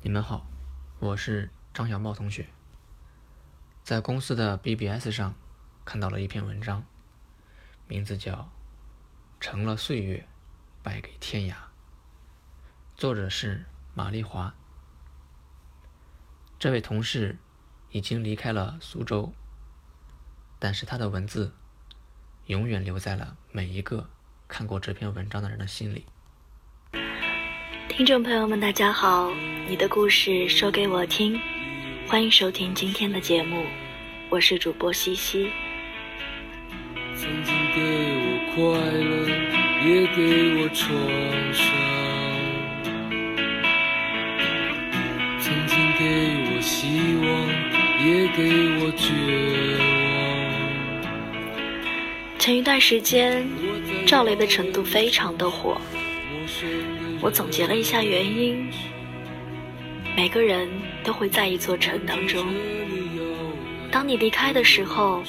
你们好，我是张小茂同学。在公司的 BBS 上看到了一篇文章，名字叫《成了岁月，败给天涯》，作者是马丽华。这位同事已经离开了苏州，但是他的文字永远留在了每一个看过这篇文章的人的心里。听众朋友们，大家好，你的故事说给我听，欢迎收听今天的节目，我是主播西西。曾经给我快乐，也给我创伤；曾经给我希望，也给我绝望。前一段时间，赵雷的《成都》非常的火。我总结了一下原因：每个人都会在一座城当中，当你离开的时候，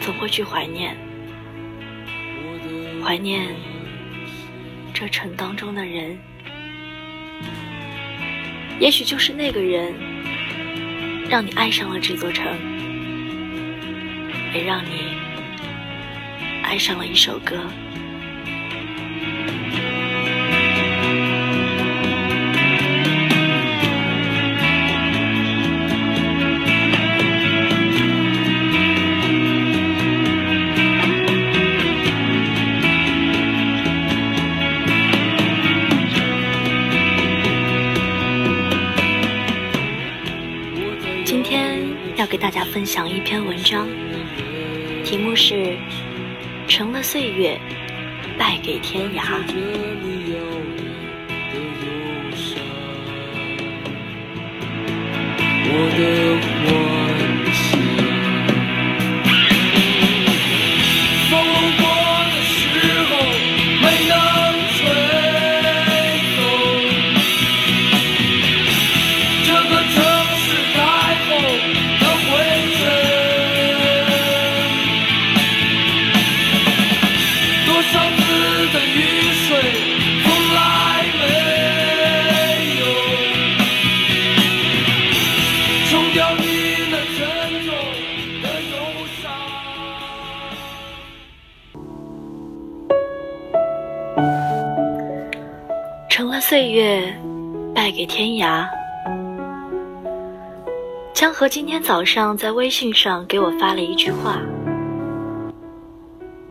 总会去怀念，怀念这城当中的人。也许就是那个人，让你爱上了这座城，也让你爱上了一首歌。分享一篇文章，题目是《成了岁月，败给天涯》。我的岁月败给天涯。江河今天早上在微信上给我发了一句话，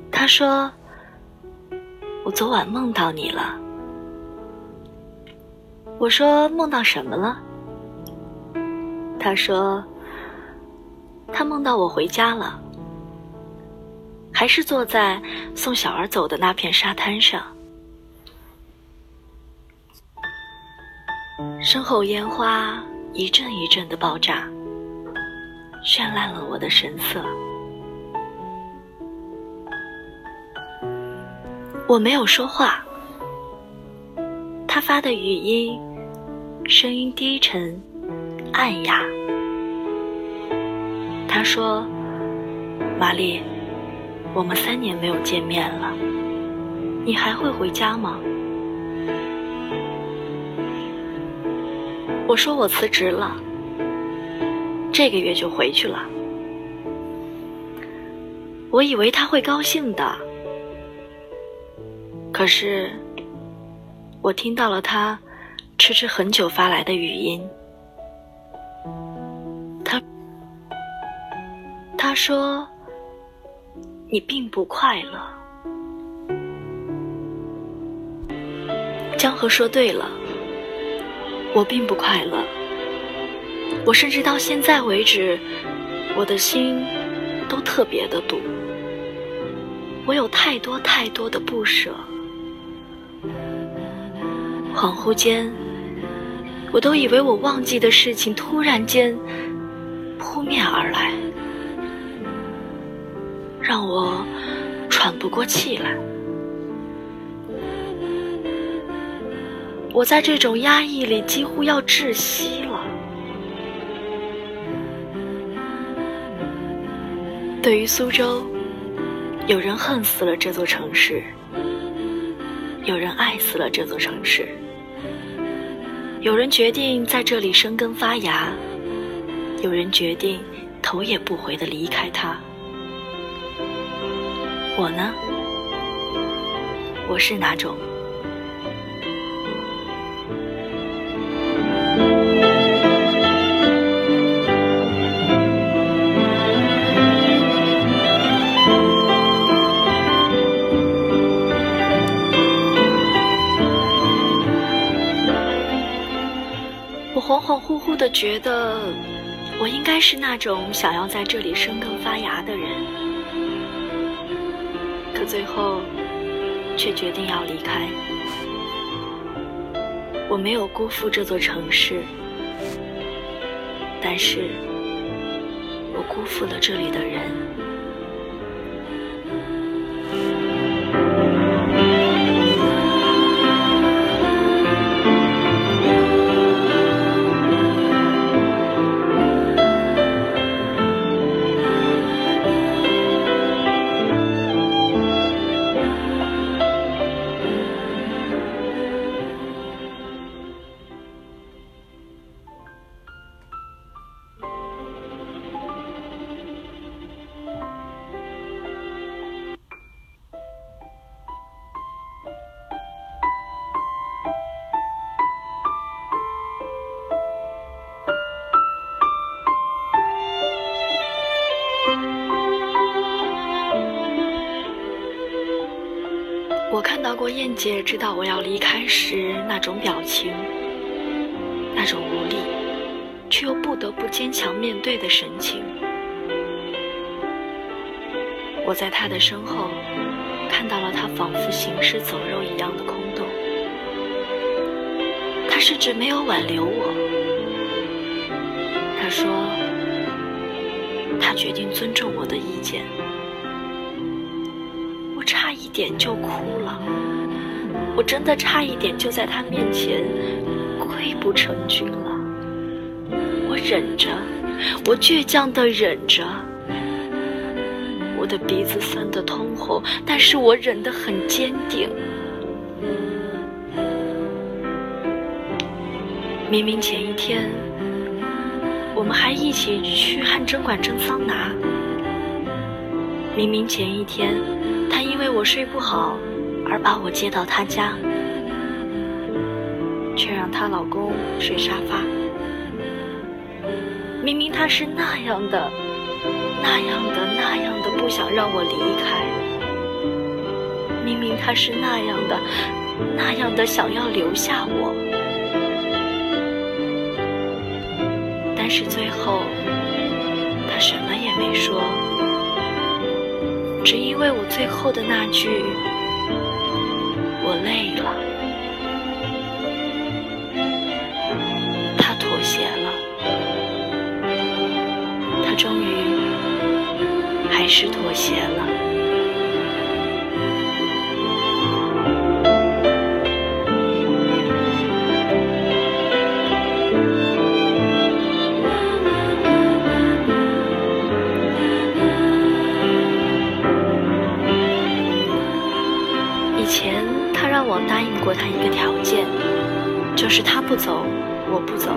他说：“我昨晚梦到你了。”我说：“梦到什么了？”他说：“他梦到我回家了，还是坐在送小儿走的那片沙滩上。”身后烟花一阵一阵的爆炸，绚烂了我的神色。我没有说话。他发的语音，声音低沉、暗哑。他说：“玛丽，我们三年没有见面了，你还会回家吗？”我说我辞职了，这个月就回去了。我以为他会高兴的，可是我听到了他迟迟很久发来的语音。他他说你并不快乐。江河说对了。我并不快乐，我甚至到现在为止，我的心都特别的堵。我有太多太多的不舍，恍惚间，我都以为我忘记的事情突然间扑面而来，让我喘不过气来。我在这种压抑里几乎要窒息了。对于苏州，有人恨死了这座城市，有人爱死了这座城市。有人决定在这里生根发芽，有人决定头也不回的离开它。我呢？我是哪种？觉得，我应该是那种想要在这里生根发芽的人，可最后却决定要离开。我没有辜负这座城市，但是我辜负了这里的人。燕姐知道我要离开时那种表情，那种无力，却又不得不坚强面对的神情。我在她的身后看到了她仿佛行尸走肉一样的空洞。她甚至没有挽留我。她说，她决定尊重我的意见。点就哭了，我真的差一点就在他面前溃不成军了。我忍着，我倔强的忍着，我的鼻子酸得通红，但是我忍得很坚定。明明前一天我们还一起去汗蒸馆蒸桑拿，明明前一天。她因为我睡不好而把我接到她家，却让她老公睡沙发。明明她是那样的、那样的、那样的不想让我离开，明明她是那样的、那样的想要留下我，但是最后她什么也没说。只因为我最后的那句“我累了”，他妥协了，他终于还是妥协了。我不走。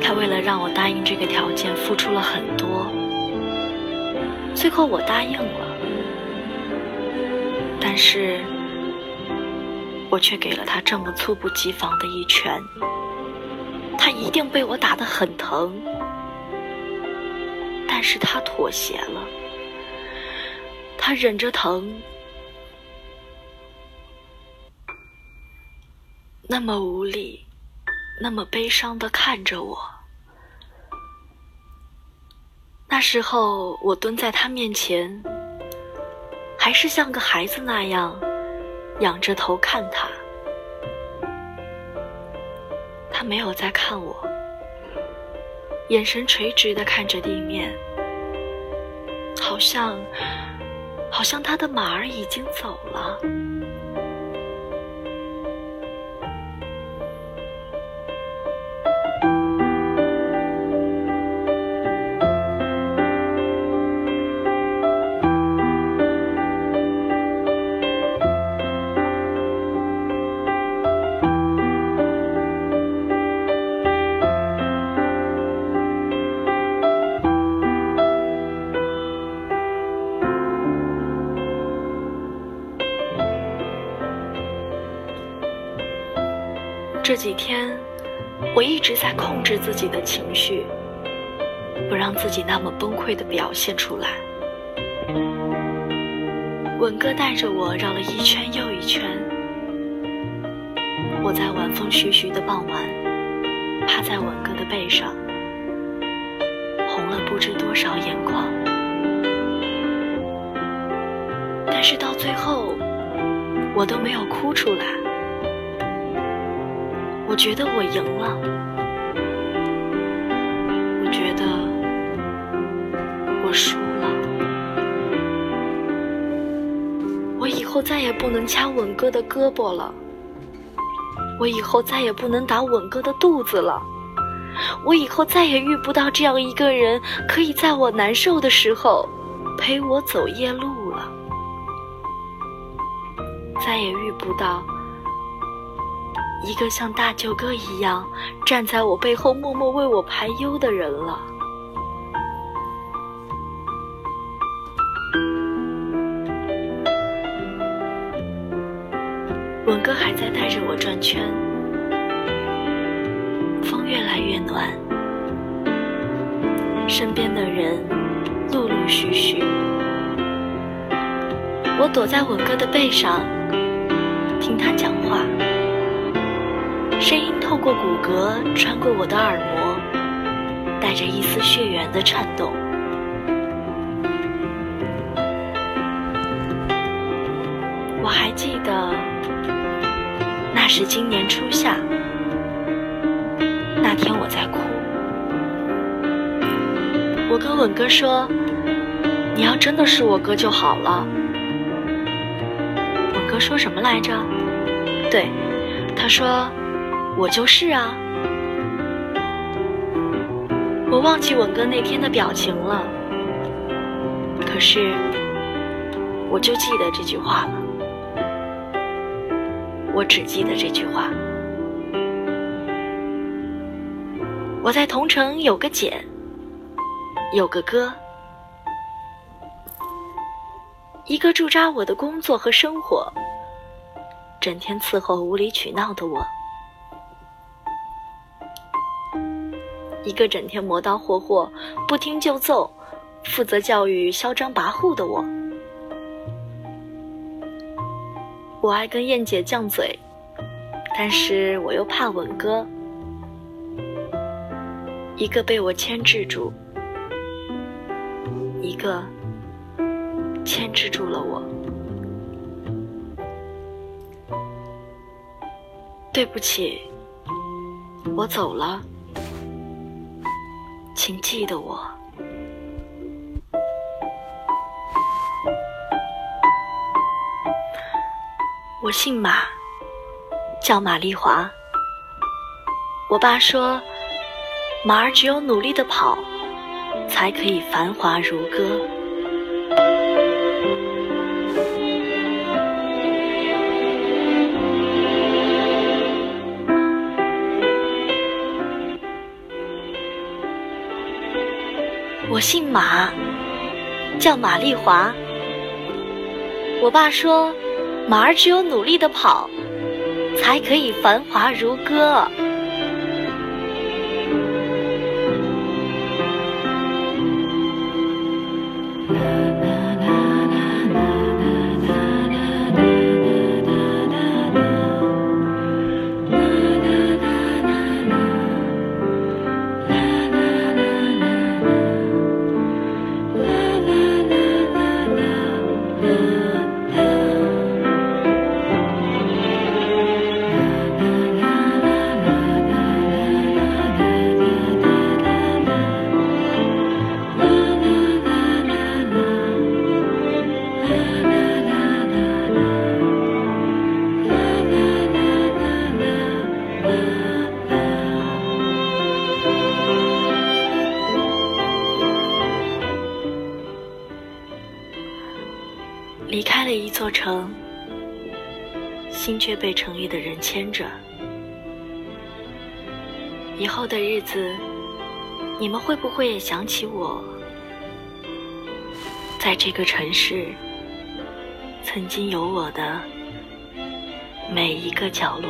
他为了让我答应这个条件，付出了很多。最后我答应了，但是我却给了他这么猝不及防的一拳。他一定被我打得很疼，但是他妥协了，他忍着疼。那么无力，那么悲伤的看着我。那时候，我蹲在他面前，还是像个孩子那样，仰着头看他。他没有在看我，眼神垂直的看着地面，好像，好像他的马儿已经走了。这几天，我一直在控制自己的情绪，不让自己那么崩溃的表现出来。文哥带着我绕了一圈又一圈，我在晚风徐徐的傍晚，趴在文哥的背上，红了不知多少眼眶。但是到最后，我都没有哭出来。我觉得我赢了，我觉得我输了。我以后再也不能掐稳哥的胳膊了，我以后再也不能打稳哥的肚子了，我以后再也遇不到这样一个人，可以在我难受的时候陪我走夜路了。再也遇不到一个像大舅哥一样站在我背后默默为我排忧的人了。文哥还在带着我转圈，风越来越暖，身边的人陆陆续续。我躲在文哥的背上。听他讲话，声音透过骨骼穿过我的耳膜，带着一丝血缘的颤动。我还记得，那是今年初夏，那天我在哭。我跟稳哥说：“你要真的是我哥就好了。”吻哥说什么来着？对，他说：“我就是啊。”我忘记吻哥那天的表情了，可是我就记得这句话了。我只记得这句话。我在同城有个姐，有个哥，一个驻扎我的工作和生活。整天伺候无理取闹的我，一个整天磨刀霍霍、不听就揍、负责教育嚣张跋扈的我。我爱跟燕姐犟嘴，但是我又怕吻哥。一个被我牵制住，一个牵制住了我。对不起，我走了，请记得我。我姓马，叫马丽华。我爸说，马儿只有努力的跑，才可以繁华如歌。我姓马，叫马丽华。我爸说，马儿只有努力的跑，才可以繁华如歌。离开了一座城，心却被城里的人牵着。以后的日子，你们会不会也想起我？在这个城市，曾经有我的每一个角落。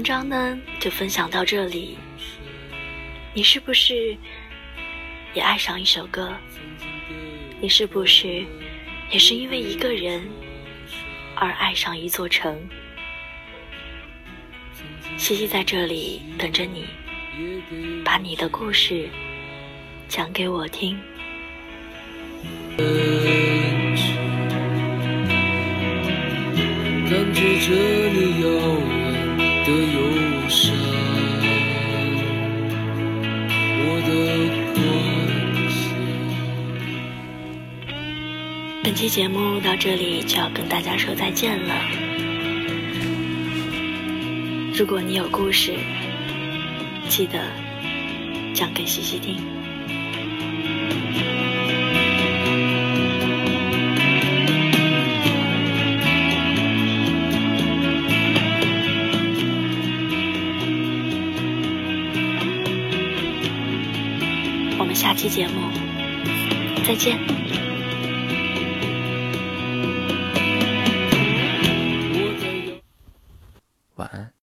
文章呢，就分享到这里。你是不是也爱上一首歌？你是不是也是因为一个人而爱上一座城？西西在这里等着你，把你的故事讲给我听。期节目到这里就要跟大家说再见了。如果你有故事，记得讲给西西听。我们下期节目再见。